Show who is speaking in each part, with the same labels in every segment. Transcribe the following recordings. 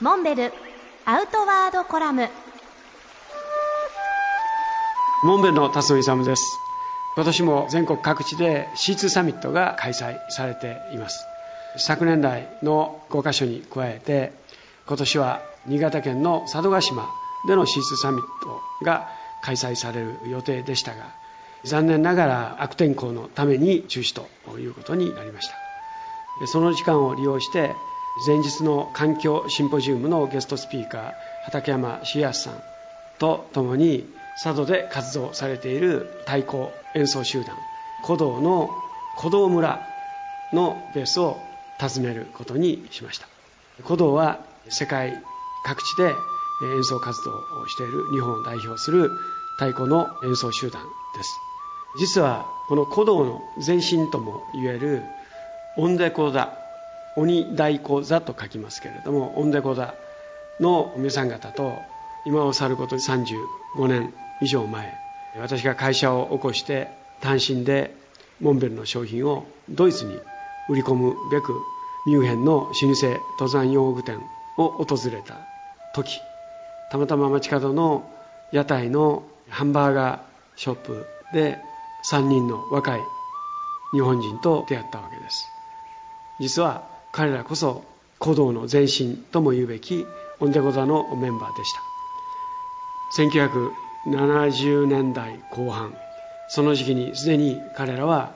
Speaker 1: モンベルアウトワードコラム。
Speaker 2: モンベルの辰野勇です。今年も全国各地で C2 サミットが開催されています。昨年来の5カ所に加えて今年は新潟県の佐渡島での C2 サミットが開催される予定でしたが残念ながら悪天候のために中止ということになりました。その時間を利用して前日の環境シンポジウムのゲストスピーカー畠山茂康さんと共に佐渡で活動されている太鼓演奏集団鼓動の鼓動村のベースを訪ねることにしました鼓動は世界各地で演奏活動をしている日本を代表する太鼓の演奏集団です実はこの鼓動の前身ともいえる音で講座鬼太鼓座と書きますけれども音で講座の皆さん方と今を去ること35年以上前私が会社を起こして単身でモンベルの商品をドイツに売り込むべくミュンヘンの老舗登山用具店を訪れた時たまたま街角の屋台のハンバーガーショップで3人の若い日本人と出会ったわけです。実は彼らこそ鼓動の前身とも言うべきオンデゴザのメンバーでした。1970年代後半その時期にすでに彼らは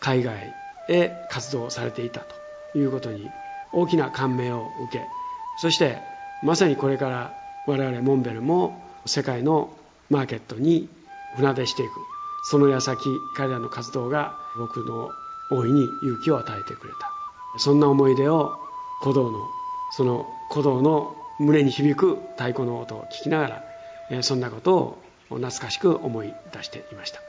Speaker 2: 海外へ活動されていたということに大きな感銘を受けそしてまさにこれから我々モンベルも世界のマーケットに船出していく。その矢先彼らの活動が僕の大いに勇気を与えてくれた。そんな思い出を鼓動のその鼓動の胸に響く太鼓の音を聞きながらそんなことを懐かしく思い出していました。